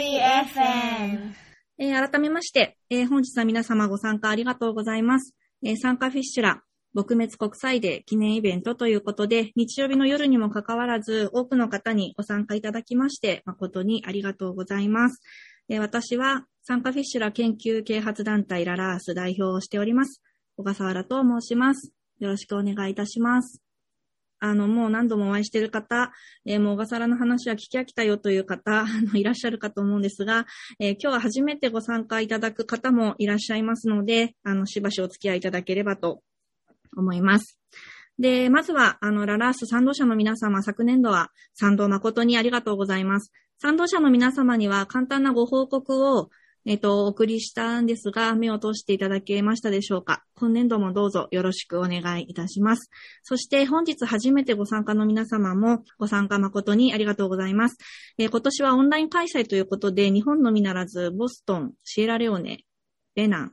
FM。えー改めまして、えー本日は皆様ご参加ありがとうございます。えー参加フィッシュラ撲滅国際デー記念イベントということで、日曜日の夜にもかかわらず、多くの方にご参加いただきまして、誠にありがとうございます。え私は、参加フィッシュラ研究啓発団体ララース代表をしております。小笠原と申します。よろしくお願いいたします。あの、もう何度もお会いしている方、えーもう小笠原の話は聞き飽きたよという方、あのいらっしゃるかと思うんですが、えー今日は初めてご参加いただく方もいらっしゃいますので、あの、しばしお付き合いいただければと思います。で、まずは、あの、ララース賛同者の皆様、昨年度は賛同誠にありがとうございます。賛同者の皆様には簡単なご報告を、えっ、と、お送りしたんですが、目を通していただけましたでしょうか？今年度もどうぞよろしくお願いいたします。そして本日初めてご参加の皆様もご参加誠にありがとうございます。えー今年はオンライン開催ということで、日本のみならず、ボストン、シエラレオネ、ベナン、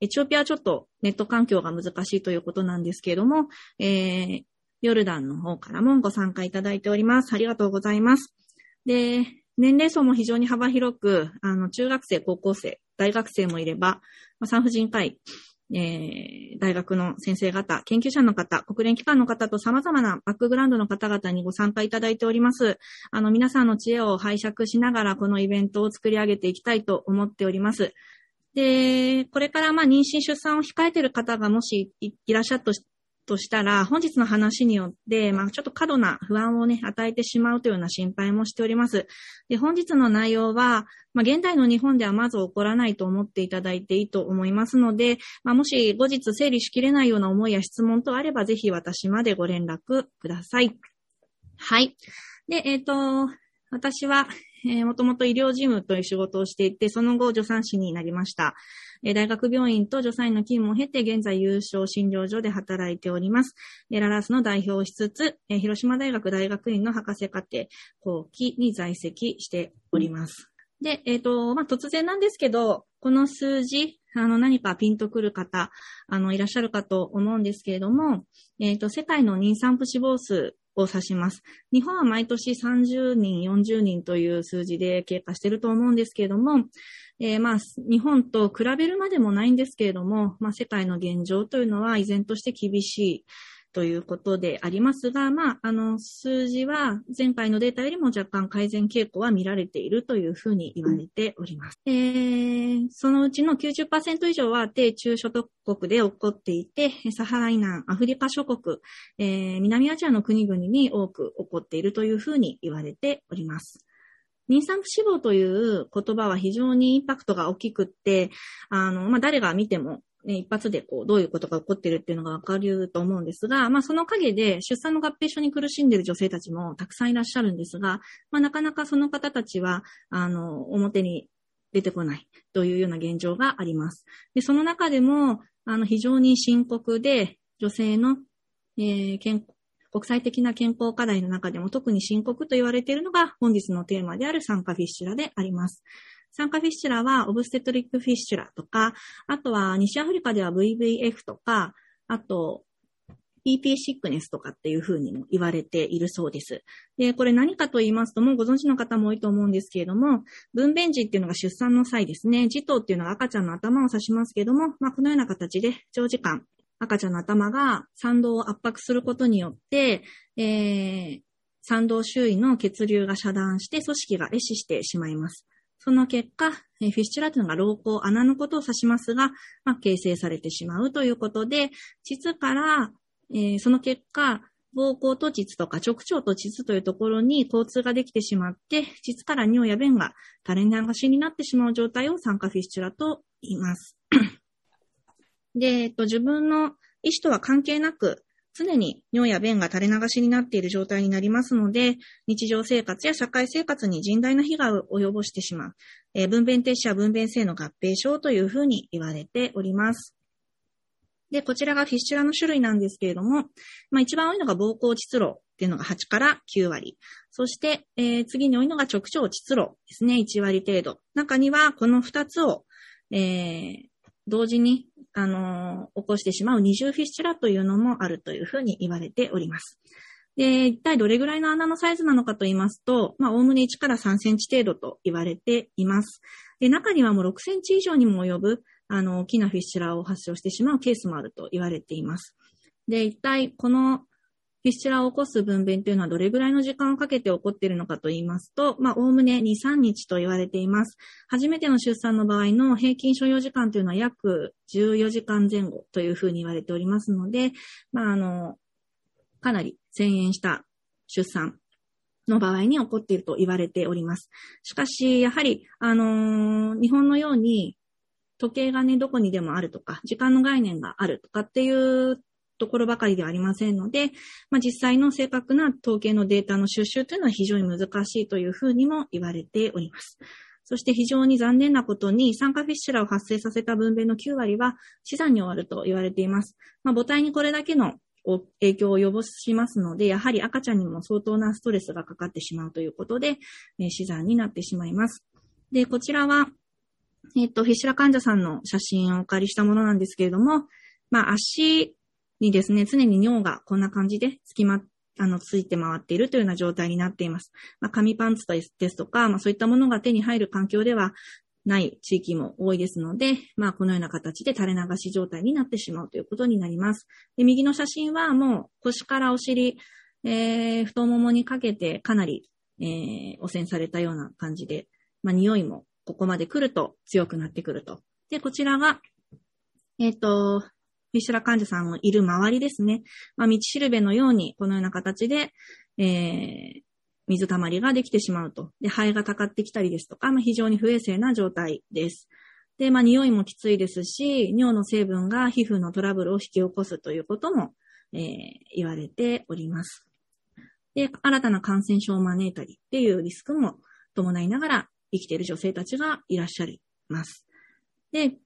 エチオピアはちょっとネット環境が難しいということなんですけれども、えーヨルダンの方からもご参加いただいております。ありがとうございます。で、年齢層も非常に幅広く、あの、中学生、高校生、大学生もいれば、まあ産婦人科医、えー大学の先生方、研究者の方、国連機関の方と様々なバックグラウンドの方々にご参加いただいております。あの、皆さんの知恵を拝借しながら、このイベントを作り上げていきたいと思っております。で、これからまあ妊娠出産を控えている方がもしいらっしゃっとしたら、本日の話によって、まあちょっと過度な不安をね、与えてしまうというような心配もしております。で、本日の内容は、まあ現代の日本ではまず起こらないと思っていただいていいと思いますので、まあもし後日整理しきれないような思いや質問とあれば、ぜひ私までご連絡ください。はい。で、えっ、と、私は、えーもともと医療事務という仕事をしていて、その後助産師になりました。えー大学病院と助産院の勤務を経て、現在優勝診療所で働いております。えーララースの代表をしつつ、えー広島大学大学院の博士課程後期に在籍しております。で、えっ、と、まあ、突然なんですけど、この数字、あの、何かピンとくる方、あの、いらっしゃるかと思うんですけれども、えっ、と、世界の妊産婦死亡数を指します。日本は毎年30人、40人という数字で経過していると思うんですけれども、えーまあ、日本と比べるまでもないんですけれども、まあ、世界の現状というのは依然として厳しいということでありますが、まあ、あの、数字は前回のデータよりも若干改善傾向は見られているというふうに言われております。えーそのうちの90%以上は低中所得国で起こっていて、サハラ以南、アフリカ諸国、えー南アジアの国々に多く起こっているというふうに言われております。妊産婦死亡という言葉は非常にインパクトが大きくって、あの、まあ、誰が見ても、ね、一発でこう、どういうことが起こってるっていうのがわかると思うんですが、まあ、その陰で出産の合併症に苦しんでる女性たちもたくさんいらっしゃるんですが、まあ、なかなかその方たちは、あの、表に出てこないというような現状があります。で、その中でも、あの、非常に深刻で、女性の、えー健国際的な健康課題の中でも特に深刻と言われているのが本日のテーマである酸化フィッシュラであります。酸化フィッシュラはオブステトリックフィッシュラとか、あとは西アフリカでは VVF とか、あと PP シックネスとかっていうふうにも言われているそうです。で、これ何かと言いますと、もうご存知の方も多いと思うんですけれども、分娩時っていうのが出産の際ですね。児童っていうのが赤ちゃんの頭を指しますけれども、まあ、このような形で長時間赤ちゃんの頭が産道を圧迫することによって、えー、産道周囲の血流が遮断して組織が壊死してしまいます。その結果、フィッシュラというのが膀胱、穴のことを指しますが、まあ、形成されてしまうということで、膣から、えーその結果、膀胱と膣とか直腸と膣というところに交通ができてしまって、膣から尿や便が垂れ流しになってしまう状態を酸化フィッシュラと言います。で、えっと、自分の意思とは関係なく、常に尿や便が垂れ流しになっている状態になりますので、日常生活や社会生活に甚大な被害を及ぼしてしまう、えー分娩停止や分娩性の合併症というふうに言われております。で、こちらがフィッシュラの種類なんですけれども、まあ一番多いのが膀胱膣路っていうのが8から9割。そして、えー次に多いのが直腸膣路ですね、1割程度。中にはこの2つを、えー同時に、あの起こしてしまう二重フィッシュラというのもあるというふうに言われております。で、一体どれぐらいの穴のサイズなのかと言いますと、まあ、おおむね1から3センチ程度と言われています。で、中にはもう6センチ以上にも及ぶ、あの、大きなフィッシュラを発症してしまうケースもあると言われています。で、一体このフィッシュラーを起こす分娩というのはどれぐらいの時間をかけて起こっているのかと言いますと、まあ、おおむね2、3日と言われています。初めての出産の場合の平均所要時間というのは約14時間前後というふうに言われておりますので、まあ、あの、かなり遷延した出産の場合に起こっていると言われております。しかし、やはり、あのー、日本のように時計がね、どこにでもあるとか、時間の概念があるとかっていうところばかりではありませんので、まあ、実際の正確な統計のデータの収集というのは非常に難しいというふうにも言われております。そして非常に残念なことに、酸化フィッシュラを発生させた分娩の9割は死産に終わると言われています。まあ、母体にこれだけの影響を及ぼしますので、やはり赤ちゃんにも相当なストレスがかかってしまうということで、えー、死産になってしまいます。で、こちらは、えっ、と、フィッシュラ患者さんの写真をお借りしたものなんですけれども、まあ、足にですね、常に尿がこんな感じでつきま、あの、ついて回っているというような状態になっています。まあ、紙パンツですとか、まあ、そういったものが手に入る環境ではない地域も多いですので、まあ、このような形で垂れ流し状態になってしまうということになります。で、右の写真はもう腰からお尻、えー、太ももにかけてかなり、えー、汚染されたような感じで、まあ、匂いもここまで来ると強くなってくると。で、こちらが、えっ、ー、と、フィッシュラ患者さんのいる周りですね。まあ、道しるべのように、このような形で、えー、水たまりができてしまうと。で、肺がたかってきたりですとか、まあ、非常に不衛生な状態です。で、まあ、匂いもきついですし、尿の成分が皮膚のトラブルを引き起こすということも、えー、言われております。で、新たな感染症を招いたりっていうリスクも伴いながら生きている女性たちがいらっしゃいます。で、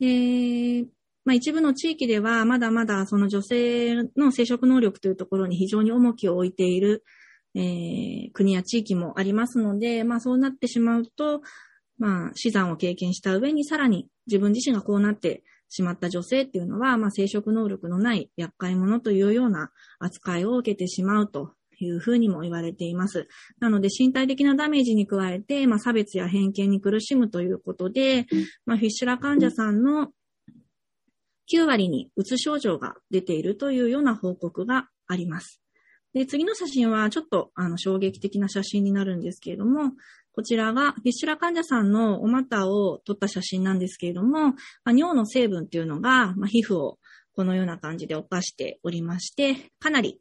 えー、まあ、一部の地域ではまだまだその女性の生殖能力というところに非常に重きを置いている、えー、国や地域もありますので、まあ、そうなってしまうと、まあ、死産を経験した上にさらに自分自身がこうなってしまった女性っていうのは、まあ、生殖能力のない厄介者というような扱いを受けてしまうというふうにも言われています。なので身体的なダメージに加えて、まあ、差別や偏見に苦しむということで、まあ、フィッシュラ患者さんの9割にうつ症状が出ているというような報告があります。で、次の写真はちょっとあの衝撃的な写真になるんですけれども、こちらがフィッシュラ患者さんのお股を撮った写真なんですけれども、まあ、尿の成分っていうのが、まあ、皮膚をこのような感じで犯しておりまして、かなり、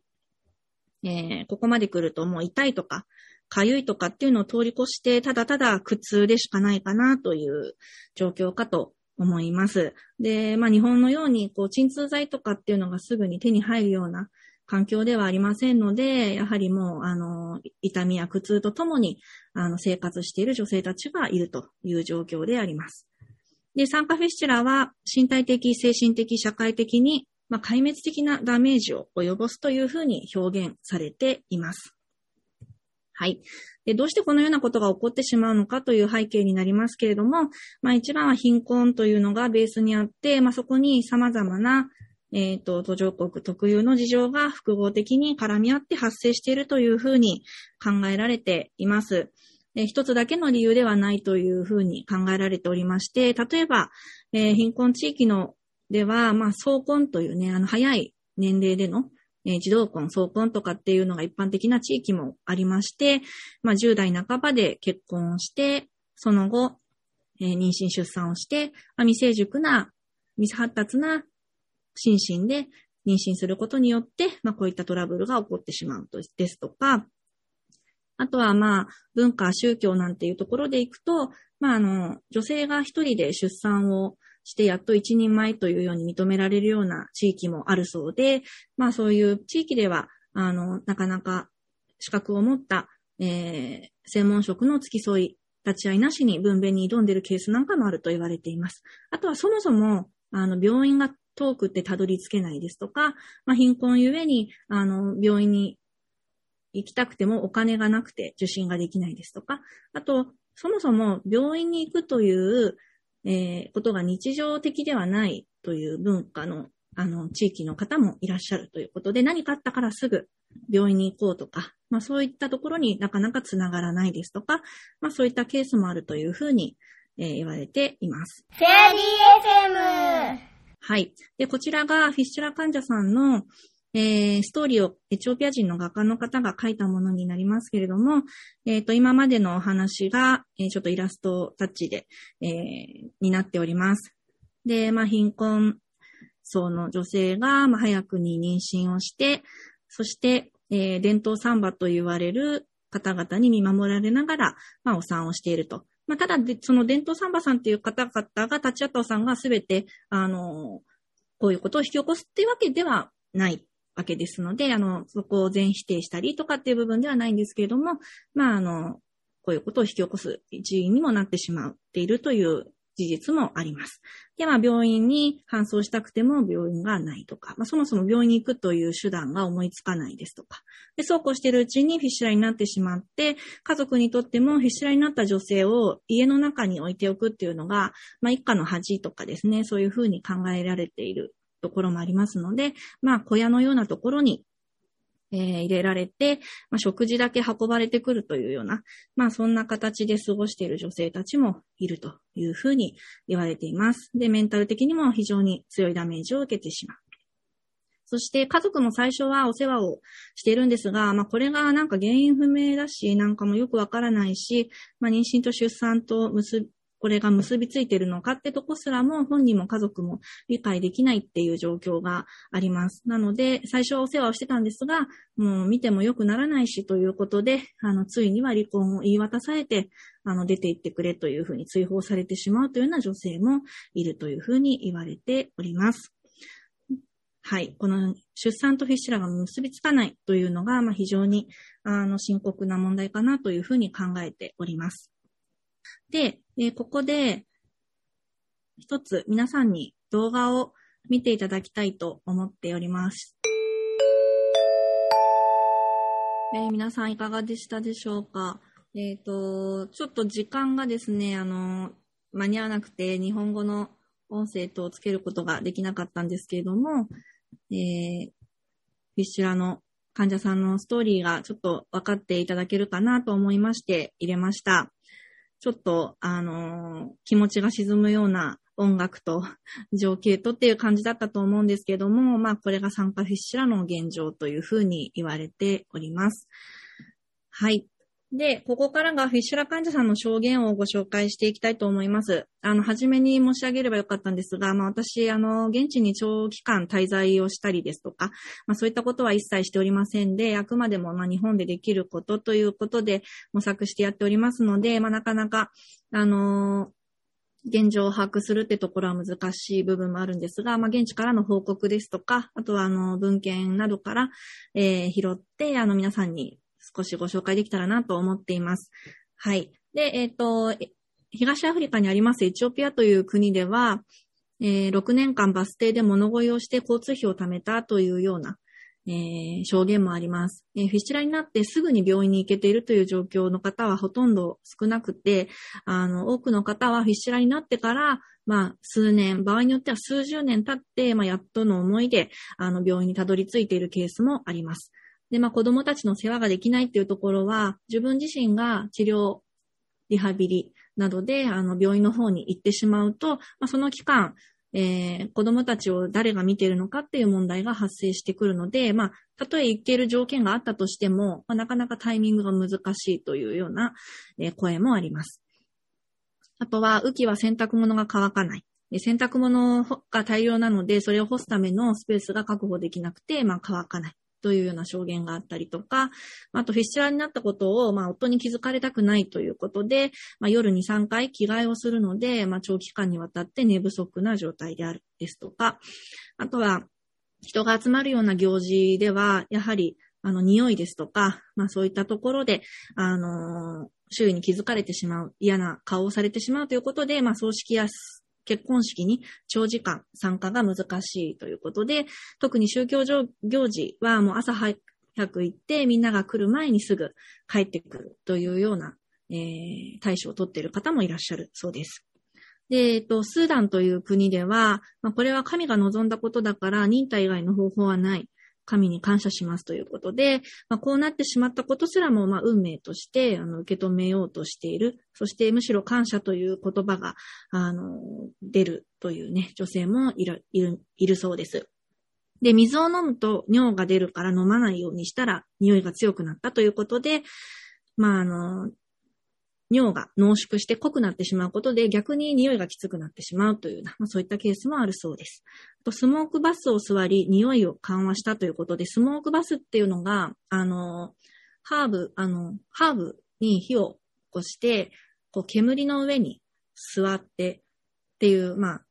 えー、ここまで来るともう痛いとか、痒いとかっていうのを通り越して、ただただ苦痛でしかないかなという状況かと思います。で、まあ日本のように、こう、鎮痛剤とかっていうのがすぐに手に入るような環境ではありませんので、やはりもう、あの、痛みや苦痛とともに、あの、生活している女性たちがいるという状況であります。で、酸化フィッシュラは身体的、精神的、社会的に、まあ、壊滅的なダメージを及ぼすというふうに表現されています。はい。で、どうしてこのようなことが起こってしまうのかという背景になりますけれども、まあ一番は貧困というのがベースにあって、まあそこに様々な、えっ、ー、と、途上国特有の事情が複合的に絡み合って発生しているというふうに考えられています。で一つだけの理由ではないというふうに考えられておりまして、例えば、えー、貧困地域のでは、まあ、総婚というね、あの、早い年齢での、えー、児童婚、早婚とかっていうのが一般的な地域もありまして、まあ、10代半ばで結婚をして、その後、えー、妊娠出産をして、まあ、未成熟な、未発達な心身で妊娠することによって、まあ、こういったトラブルが起こってしまうとですとか、あとは、まあ、文化、宗教なんていうところでいくと、まあ、あの、女性が一人で出産をしてやっと一人前というように認められるような地域もあるそうで、まあそういう地域では、あの、なかなか資格を持った、えー、専門職の付き添い、立ち会いなしに分娩に挑んでいるケースなんかもあると言われています。あとはそもそも、あの、病院が遠くってたどり着けないですとか、まあ、貧困ゆえに、あの、病院に行きたくてもお金がなくて受診ができないですとか、あと、そもそも病院に行くという、えー、ことが日常的ではないという文化のあの、地域の方もいらっしゃるということで、何かあったからすぐ病院に行こうとか、まあそういったところになかなかつながらないですとか、まあそういったケースもあるというふうに、えー、言われています。フェアリー FM! はい。で、こちらがフィッシュラ患者さんの、えー、ストーリーをエチオピア人の画家の方が書いたものになりますけれども、えっ、ー、と、今までのお話が、えー、ちょっとイラストタッチで、え、になっております。で、まあ、貧困層の女性が、まあ、早くに妊娠をして、そして、え、伝統産婆と言われる方々に見守られながら、まあ、お産をしていると。まあ、ただで、その伝統産婆さんっていう方々が立ち会ったお産がすべて、あの、こういうことを引き起こすっていうわけではないわけですので、あの、そこを全否定したりとかっていう部分ではないんですけれども、まあ、あの、こういうことを引き起こす一因にもなってしまっているという事実もあります。で、まあ、病院に搬送したくても病院がないとか、まあ、そもそも病院に行くという手段が思いつかないですとか。で、そうこうしているうちにフィッシュラになってしまって、家族にとってもフィッシュラになった女性を家の中に置いておくっていうのが、まあ、一家の恥とかですね、そういうふうに考えられているところもありますので、まあ、小屋のようなところに、えー、入れられて、まあ、食事だけ運ばれてくるというような、まあ、そんな形で過ごしている女性たちもいるというふうに言われています。で、メンタル的にも非常に強いダメージを受けてしまう。そして家族も最初はお世話をしているんですが、まあこれがなんか原因不明だし、なんかもよくわからないし、まあ妊娠と出産と結これが結びついてるのかってとこすらも本人も家族も理解できないっていう状況があります。なので、最初はお世話をしてたんですが、もう見ても良くならないしということで、あの、ついには離婚を言い渡されて、あの、出て行ってくれというふうに追放されてしまうというような女性もいるというふうに言われております。はい。この出産とフィッシュラが結びつかないというのが、まあ、非常にあの深刻な問題かなというふうに考えております。で、えここで、一つ皆さんに動画を見ていただきたいと思っております。えー、皆さんいかがでしたでしょうか？えっ、ー、と、ちょっと時間がですね、あの、間に合わなくて日本語の音声とつけることができなかったんですけれども、えー、フィッシュラの患者さんのストーリーがちょっと分かっていただけるかなと思いまして入れました。ちょっと、あのー、気持ちが沈むような音楽と 情景とっていう感じだったと思うんですけども、まあ、これが参加フィッシュラの現状というふうに言われております。はい。で、ここからがフィッシュラ患者さんの証言をご紹介していきたいと思います。あの、初めに申し上げればよかったんですが、まあ私、あの、現地に長期間滞在をしたりですとか、まあそういったことは一切しておりませんで、あくまでもまあ日本でできることということで模索してやっておりますので、まあなかなか、あの現状を把握するってところは難しい部分もあるんですが、まあ、現地からの報告ですとか、あとは、あの、文献などから、えー、拾って、あの、皆さんに少しご紹介できたらなと思っています。はい。で、えっ、ー、と、東アフリカにありますエチオピアという国では、えー、6年間バス停で物乞いをして交通費を貯めたというような、えー、証言もあります、えー、フィッシュラになってすぐに病院に行けているという状況の方はほとんど少なくて、あの、多くの方はフィッシュラになってから、まあ、数年、場合によっては数十年経って、まあ、やっとの思いで、あの、病院にたどり着いているケースもあります。で、まあ子供たちの世話ができないっていうところは、自分自身が治療、リハビリなどで、あの、病院の方に行ってしまうと、まあその期間、えー、子供たちを誰が見てるのかっていう問題が発生してくるので、まあ、たとえ行ける条件があったとしても、まあ、なかなかタイミングが難しいというような、えー、声もあります。あとは、雨季は洗濯物が乾かない。洗濯物が大量なので、それを干すためのスペースが確保できなくて、まあ乾かない。というような証言があったりとか、あとフィッシュラーになったことを、まあ、夫に気づかれたくないということで、まあ、夜に3回着替えをするので、まあ、長期間にわたって寝不足な状態であるですとか、あとは、人が集まるような行事では、やはり、あの、匂いですとか、まあそういったところで、あのー、周囲に気づかれてしまう、嫌な顔をされてしまうということで、まあ葬式や結婚式に長時間参加が難しいということで、特に宗教行事はもう朝早く行ってみんなが来る前にすぐ帰ってくるというような、えー、対処をとっている方もいらっしゃるそうです。で、えっと、スーダンという国では、まあ、これは神が望んだことだから、忍耐以外の方法はない。神に感謝しますということで、まあ、こうなってしまったことすらも、まあ、運命としてあの受け止めようとしている。そしてむしろ感謝という言葉が、あの、出るというね、女性もいる、いる、いるそうです。で、水を飲むと尿が出るから飲まないようにしたら匂いが強くなったということで、まあ、あの、尿が濃縮して濃くなってしまうことで逆に匂いがきつくなってしまうというような、まあ、そういったケースもあるそうです。とスモークバスを座り、匂いを緩和したということで、スモークバスっていうのが、あの、ハーブ、あの、ハーブに火を起こして、こう煙の上に座ってっていう、まあ、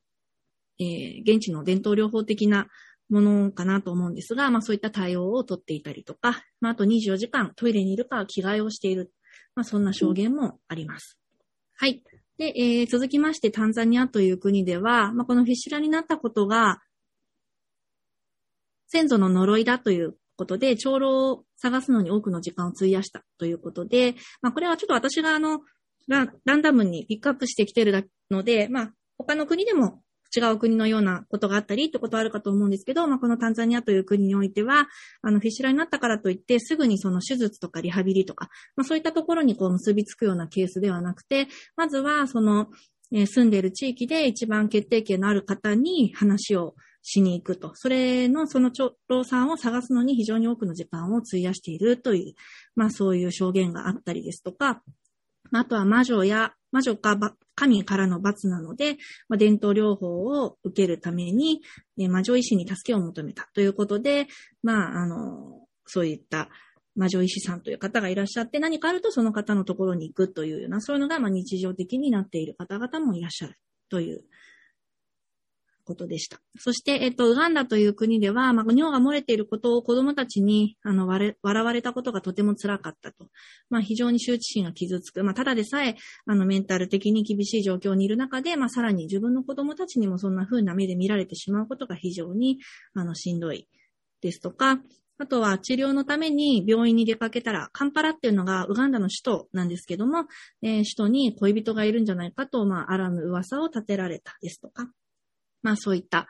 えー、現地の伝統療法的なものかなと思うんですが、まあそういった対応をとっていたりとか、まああと24時間トイレにいるか着替えをしている。まあそんな証言もあります。はい。で、えー、続きましてタンザニアという国では、まあこのフィッシュラになったことが、先祖の呪いだということで、長老を探すのに多くの時間を費やしたということで、まあこれはちょっと私があの、ランダムにピックアップしてきてるので、まあ他の国でも違う国のようなことがあったりってことはあるかと思うんですけど、まあ、このタンザニアという国においては、あの、フィッシュラになったからといって、すぐにその手術とかリハビリとか、まあ、そういったところにこう結びつくようなケースではなくて、まずはその、えー、住んでいる地域で一番決定権のある方に話をしに行くと。それの、その長老さんを探すのに非常に多くの時間を費やしているという、まあそういう証言があったりですとか、あとは魔女や、魔女か神からの罰なので、まあ、伝統療法を受けるために、ね魔女医師に助けを求めたということで、まあ、あの、そういった魔女医師さんという方がいらっしゃって、何かあるとその方のところに行くというような、そういうのがまあ日常的になっている方々もいらっしゃるということでした。そして、えっと、ウガンダという国では、まあ、尿が漏れていることを子供たちに、あの、笑われたことがとても辛かったと。まあ、非常に羞恥心が傷つく。まあ、ただでさえ、あの、メンタル的に厳しい状況にいる中で、まあ、さらに自分の子供たちにもそんな風な目で見られてしまうことが非常に、あの、しんどい。ですとか、あとは治療のために病院に出かけたら、カンパラっていうのがウガンダの首都なんですけども、えー、首都に恋人がいるんじゃないかと、まあ、あらぬ噂を立てられたですとか、まあそういった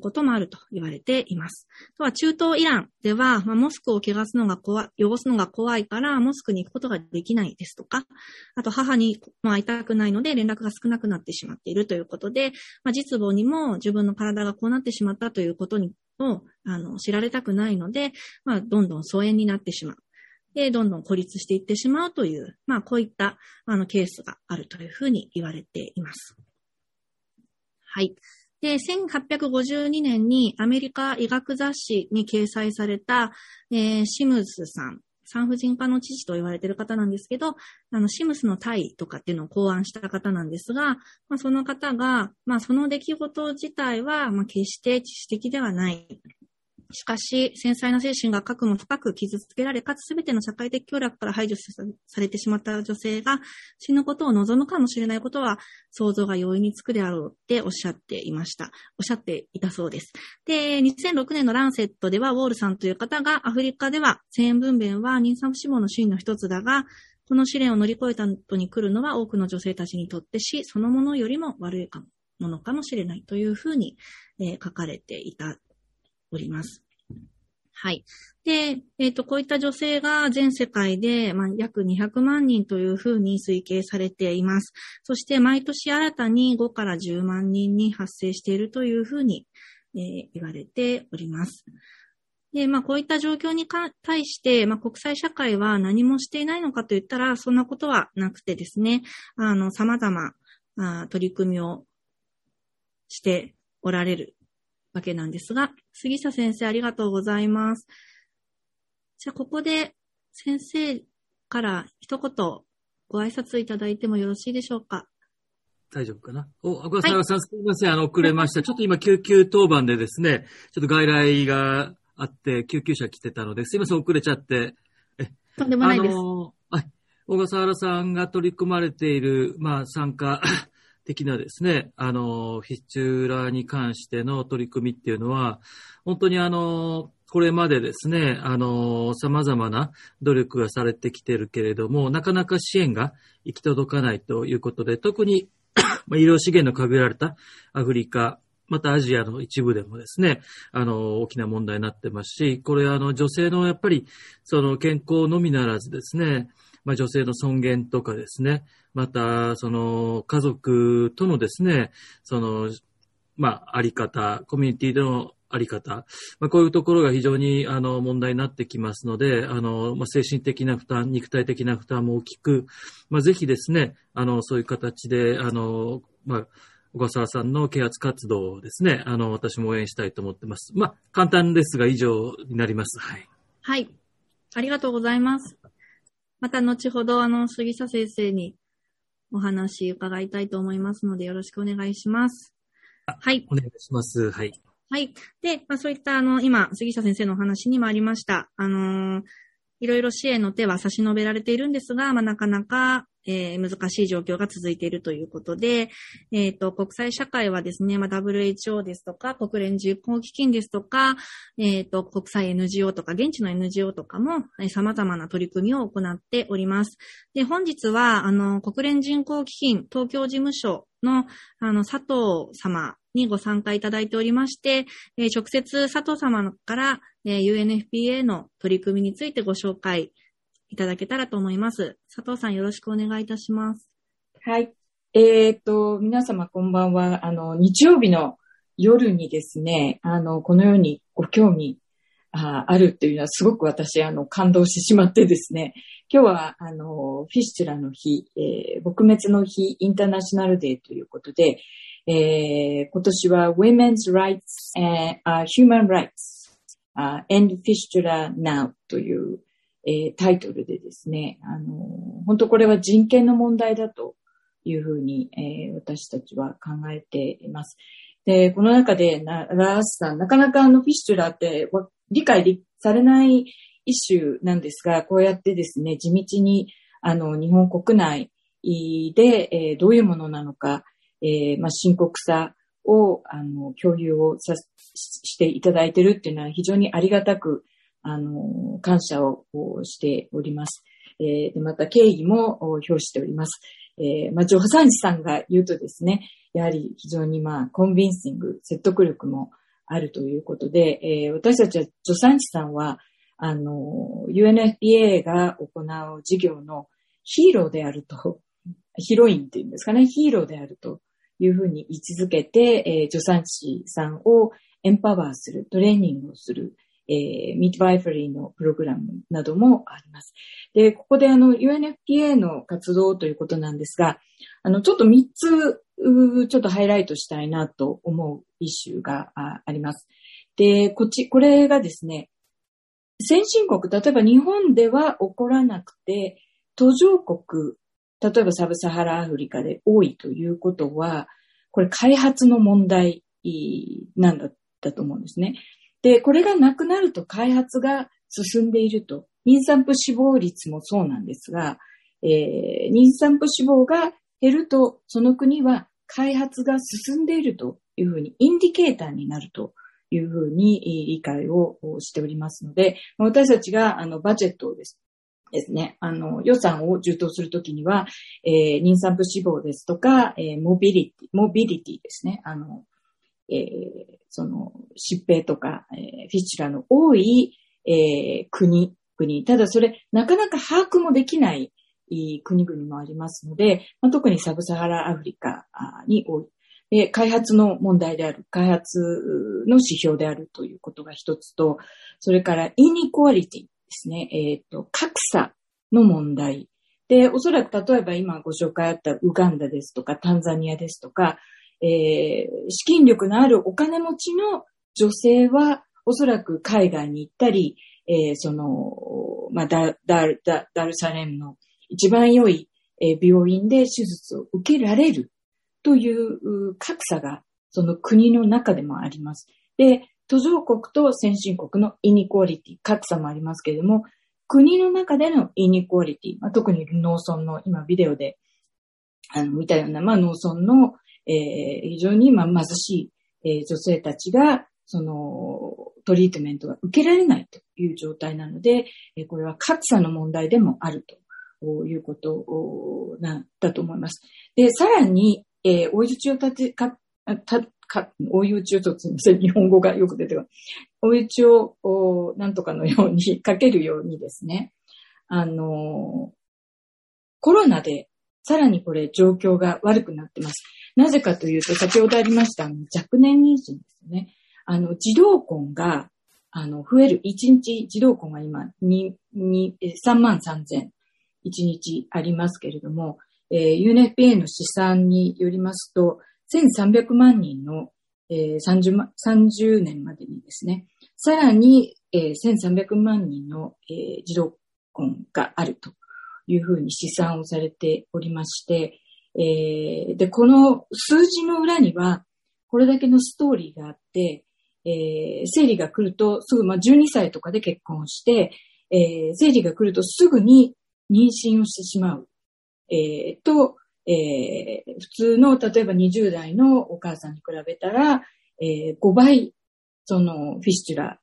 こともあると言われています。とは中東イランでは、まあ、モスクを汚すのが怖い、汚すのが怖いから、モスクに行くことができないですとか、あと母に会いたくないので連絡が少なくなってしまっているということで、まあ、実母にも自分の体がこうなってしまったということにをあの知られたくないので、まあ、どんどん疎遠になってしまう。で、どんどん孤立していってしまうという、まあ、こういったあのケースがあるというふうに言われています。はい。で、1852年にアメリカ医学雑誌に掲載された、えー、シムズさん、産婦人科の知事と言われている方なんですけど、あの、シムスの体とかっていうのを考案した方なんですが、まあ、その方が、まあ、その出来事自体は、まあ、決して知識的ではない。しかし、繊細な精神が核も深く傷つけられ、かつ全ての社会的協力から排除されてしまった女性が死ぬことを望むかもしれないことは想像が容易につくであろうっておっしゃっていました。おっしゃっていたそうです。で、2006年のランセットでは、ウォールさんという方がアフリカでは、千円分娩は妊産婦死亡のシーンの一つだが、この試練を乗り越えた後に来るのは多くの女性たちにとって死そのものよりも悪いかもものかもしれないというふうに、えー、書かれていたおります。はい。で、えっ、ー、と、こういった女性が全世界で、まあ、約200万人というふうに推計されています。そして、毎年新たに5から10万人に発生しているというふうに、えー、言われております。で、まあ、こういった状況に対して、まあ、国際社会は何もしていないのかといったら、そんなことはなくてですね、あの、様々な取り組みをしておられるわけなんですが、杉下先生ありがとうございます。じゃあ、ここで先生から一言ご挨拶いただいてもよろしいでしょうか？大丈夫かな？お、赤沢さん、はい、すみません。あの、遅れました。ちょっと今、救急当番でですね、ちょっと外来があって、救急車来てたので、すみません、遅れちゃって。え、とんでもないです。あの、はい。小笠原さんが取り組まれている、まあ、参加的なですね、あの、フィッチューラーに関しての取り組みっていうのは、本当にあの、これまでですね、あの、様々な努力がされてきてるけれども、なかなか支援が行き届かないということで、特にま、医療資源の限られたアフリカ、またアジアの一部でもですね、あの、大きな問題になってますし、これあの、女性のやっぱり、その健康のみならずですね、まあ、女性の尊厳とかですね、また、その、家族とのですね、その、まあ、あり方、コミュニティでのあり方、まあ、こういうところが非常にあの問題になってきますので、あの、まあ、精神的な負担、肉体的な負担も大きく、まあ、ぜひですね、あの、そういう形で、あの、まあ、小笠原さんの啓発活動をですね、あの、私も応援したいと思ってます。まあ、簡単ですが以上になります。はい。はい。ありがとうございます。また後ほど、あの、杉佐先生にお話伺いたいと思いますので、よろしくお願いします。はい。お願いします。はい。はい。で、まあ、そういったあの、今、杉下先生のお話にもありました。あのー、いろいろ支援の手は差し伸べられているんですが、まあ、なかなか、えー、難しい状況が続いているということで、えっ、ー、と、国際社会はですね、まあ、WHO ですとか、国連人口基金ですとか、えっ、ー、と、国際 NGO とか、現地の NGO とかも、えー、様々な取り組みを行っております。で、本日は、あの、国連人口基金東京事務所の、あの、佐藤様にご参加いただいておりまして、えー、直接佐藤様から、えー、UNFPA の取り組みについてご紹介いただけたらと思います。佐藤さんよろしくお願いいたします。はい。えっ、と、皆様こんばんは。あの、日曜日の夜にですね、あの、このようにご興味ああるっていうのはすごく私、あの、感動してしまってですね、今日は、あの、フィッシュラの日、えー、撲滅の日、インターナショナルデーということで、えー、今年は Women's Rights and、uh, Human Rights、uh, End Fistula Now という、えー、タイトルでですね、あの、本当これは人権の問題だというふうに、えー、私たちは考えています。で、この中で、ラースさん、なかなかあのフィッシュラーって理解されない一種なんですが、こうやってですね、地道に、あの、日本国内で、えー、どういうものなのか、えー、まあ、深刻さを、あの、共有をさ、していただいてるっていうのは非常にありがたく、あの、感謝をしております。えー、また敬意も表しております。えー、まあ、助産師さんが言うとですね、やはり非常にまあ、コンビンシング、説得力もあるということで、えー、私たちは助産師さんは、あの、UNFPA が行う事業のヒーローであると、ヒロインっていうんですかね、ヒーローであるというふうに位置づけて、えー、助産師さんをエンパワーする、トレーニングをする、えー、ミッドバイフリーのプログラムなどもあります。で、ここであの UNFPA の活動ということなんですが、あの、ちょっと3つ、ちょっとハイライトしたいなと思うイシューがあります。で、こっち、これがですね、先進国、例えば日本では起こらなくて、途上国例えばサブサハラアフリカで多いということは、これ開発の問題なんだったと思うんですね。で、これがなくなると開発が進んでいると。妊産婦死亡率もそうなんですが、えー、妊産婦死亡が減ると、その国は開発が進んでいるというふうに、インディケーターになるというふうに理解をしておりますので、私たちがあのバジェットをですですね、あの、予算を充当するときには、えー、妊産婦死亡ですとか、えー、モビリティ、モビリティですね、あの、えー、その、疾病とか、えー、フィッチュラの多い、えー、国、国。ただそれ、なかなか把握もできない国々もありますので、まあ、特にサブサハラアフリカに多い。で、開発の問題である、開発の指標であるということが一つと、それからイニコアリティ。ですね、えっ、ー、と、格差の問題。で、おそらく例えば今ご紹介あったウガンダですとか、タンザニアですとか、えー、資金力のあるお金持ちの女性は、おそらく海外に行ったり、えー、その、まあ、ダダダダルサレムの一番良い、えー、病院で手術を受けられるという格差がその国の中でもあります。で、途上国と先進国のイニコアリティ、格差もありますけれども、国の中でのイニコアリティ、まあ、特に農村の、今ビデオであの見たような、まあ、農村の、えー、非常に、まあ、貧しい、えー、女性たちが、その、トリートメントが受けられないという状態なので、えー、これは格差の問題でもあるということなんだと思います。で、さらに、えー、追い打ちを立て、か、た、か、追い打ちをと、すみません、日本語がよく出てこない。追い打ちを、おなんとかのように、かけるようにですね、あの、コロナで、さらにこれ状況が悪くなってます。なぜかというと、先ほどありました、あの、若年妊娠ですね。あの、児童婚が、あの、増える、1日児童婚が今、2、2、3万3千、1日ありますけれども、えー、UNFPA の試算によりますと、1300万人の、えー、30, 30年までにですね、さらに、えー、1300万人の、えー、児童婚があるというふうに試算をされておりまして、えー、で、この数字の裏には、これだけのストーリーがあって、えー、生理が来るとすぐ、まあ、12歳とかで結婚して、えー、生理が来るとすぐに妊娠をしてしまう。えー、と、えー、普通の、例えば20代のお母さんに比べたら、えー、5倍、その、フィスチュラ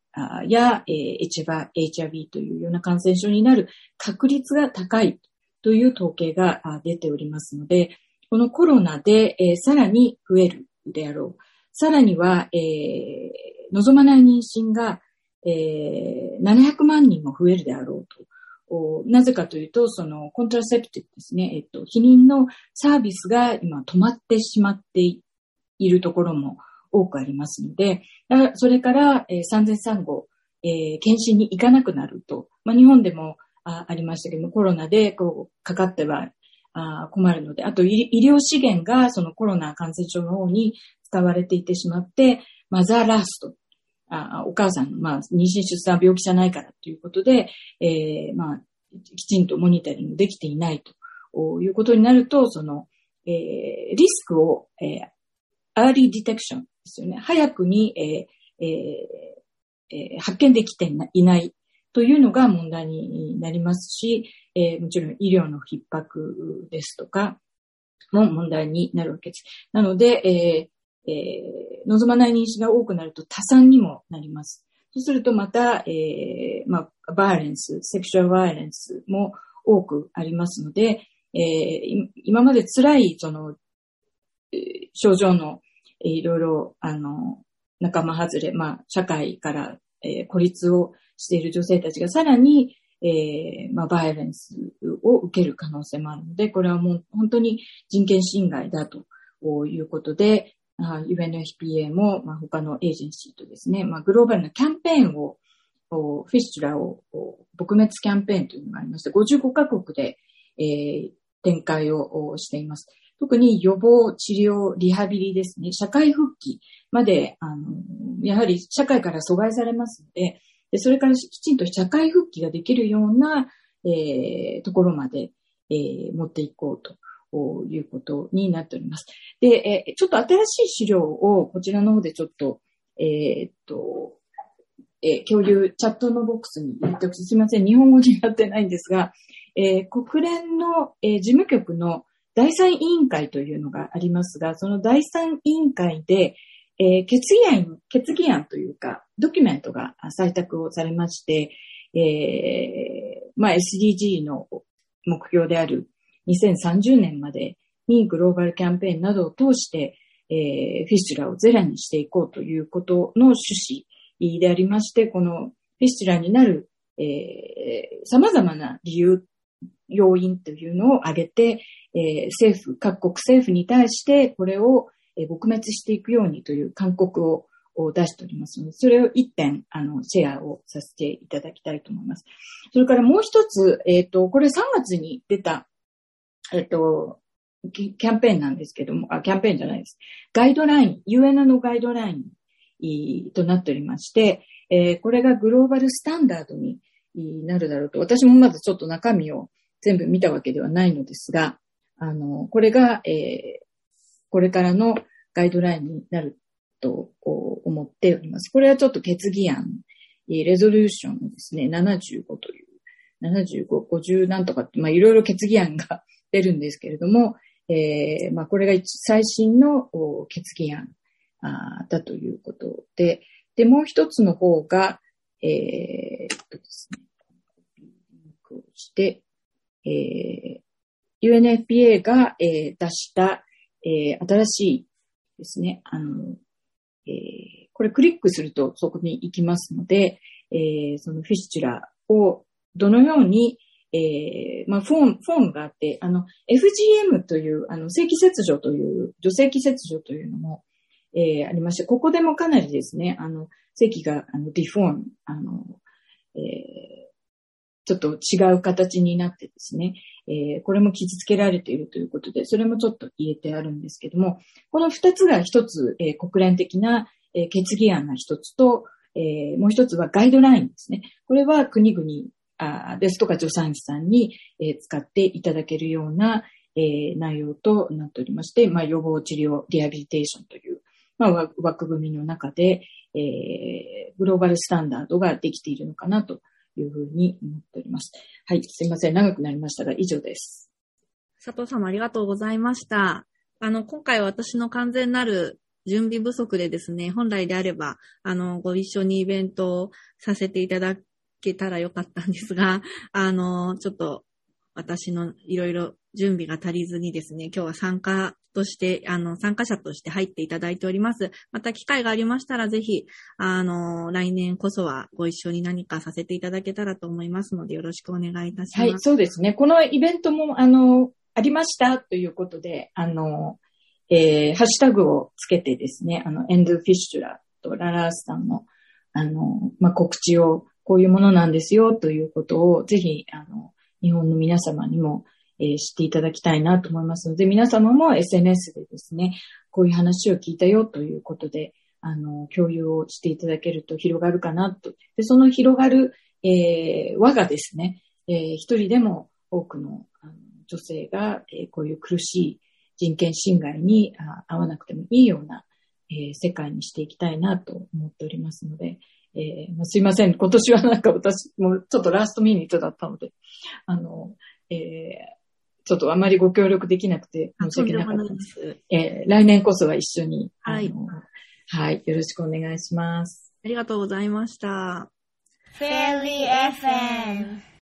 や、えー、HIV というような感染症になる確率が高いという統計が出ておりますので、このコロナで、えー、さらに増えるであろう。さらには、えー、望まない妊娠が、えー、700万人も増えるであろうと。なぜかというと、そのコントラセプティブですね、えっと、避妊のサービスが今止まってしまっているところも多くありますので、それから、えー、産前産後、えー、検診に行かなくなると、まあ、日本でもあありましたけども、コロナでこうかかってはあ困るので、あと医療資源がそのコロナ感染症の方に使われていてしまって、マザーラスト、あお母さん、まあ、妊娠出産病気じゃないからということで、えー、まあ、きちんとモニタリングできていないということになると、その、えー、リスクを、えー、アーリーディテクションですよね。早くに、えーえー、発見できていないというのが問題になりますし、えー、もちろん医療の逼迫ですとかも問題になるわけです。なので、えーえー、望まない妊娠が多くなると多産にもなります。そうするとまた、えー、まあ、バイレンス、セクシュアルバイレンスも多くありますので、えー、今まで辛い、その、症状の、えー、いろいろ、あの、仲間外れ、まあ、社会から、えー、孤立をしている女性たちがさらに、えー、まあ、バイオレンスを受ける可能性もあるので、これはもう本当に人権侵害だということで、UNFPA も、まあ、他のエージェンシーとですね、まあ、グローバルなキャンペーンを、フィスチュラを撲滅キャンペーンというのがありまして、55カ国で、えー、展開をしています。特に予防、治療、リハビリですね、社会復帰まで、あの、やはり社会から阻害されますので、でそれからきちんと社会復帰ができるような、えー、ところまで、えー、持っていこうと。いうことになっております。で、えー、ちょっと新しい資料をこちらの方でちょっと、えー、っと、えー、共有、チャットのボックスに入れておくすみません。日本語になってないんですが、えー、国連の、えー、事務局の第三委員会というのがありますが、その第三委員会で、えー、決議案、決議案というか、ドキュメントが採択をされまして、えー、まあ SDG の目標である2030年までにグローバルキャンペーンなどを通して、えー、フィスチュラをゼロにしていこうということの趣旨でありまして、このフィスチュラになる、えー、様々な理由、要因というのを挙げて、えー、政府、各国政府に対してこれを、え、撲滅していくようにという勧告を出しておりますので、それを一点、あの、シェアをさせていただきたいと思います。それからもう一つ、えっ、ー、と、これ3月に出た、えっ、ー、と、キャンペーンなんですけども、あ、キャンペーンじゃないです。ガイドライン、UN のガイドラインとなっておりまして、えー、これがグローバルスタンダードになるだろうと、私もまだちょっと中身を全部見たわけではないのですが、あの、これが、えー、これからのガイドラインになると思っております。これはちょっと決議案、レゾリューションのですね、75という、75、50なんとかって、まあいろいろ決議案が出るんですけれども、えー、まあこれが最新の決議案だということで、で、もう一つの方が、えー、っとですね、リンクをして、えー、UNFPA が、えー、出した、えー、新しいですね、あの、えー、これクリックするとそこに行きますので、えー、そのフィスチュラをどのように、えー、まあ、フォーム、フォームがあって、あの、FGM という、あの、正規切除という、女性器切除というのも、えー、ありまして、ここでもかなりですね、あの、正規が、あの、ディフォーム、あの、えー、ちょっと違う形になってですね、えー、これも傷つけられているということで、それもちょっと言えてあるんですけども、この二つが一つ、えー、国連的な、えー、決議案が一つと、えー、もう一つはガイドラインですね。これは国々あですとか助産師さんに、えー、使っていただけるような、えー、内容となっておりまして、まあ、予防治療、リハビリテーションという、まあ、枠組みの中で、えー、グローバルスタンダードができているのかなというふうに思っております。はい、すいません。長くなりましたが、以上です。佐藤様ありがとうございました。あの、今回私の完全なる準備不足でですね、本来であれば、あの、ご一緒にイベントをさせていただけたらよかったんですが、あの、ちょっと私のいろいろ準備が足りずにですね、今日は参加として、あの、参加者として入っていただいております。また機会がありましたら、ぜひ、あの、来年こそはご一緒に何かさせていただけたらと思いますので、よろしくお願いいたします。はい、そうですね。このイベントも、あの、ありましたということで、あの、えー、ハッシュタグをつけてですね、あの、エンドフィッシュラとララースさんの、あの、まあ、告知を、こういうものなんですよということを、ぜひ、あの、日本の皆様にも、えー、知っていただきたいなと思いますので、皆様も SNS でですね、こういう話を聞いたよということで、あの、共有をしていただけると広がるかなと。で、その広がる、えー、輪がですね、えー、一人でも多くのあの女性が、えー、こういう苦しい人権侵害に合わなくてもいいような、えー、世界にしていきたいなと思っておりますので、えー、すいません。今年はなんか私もちょっとラストミニットだったので、あの、えー、ちょっとあまりご協力できなくて申し訳なかったです。えー、来年こそは一緒に、はい。はい。よろしくお願いします。ありがとうございました。フェリー FM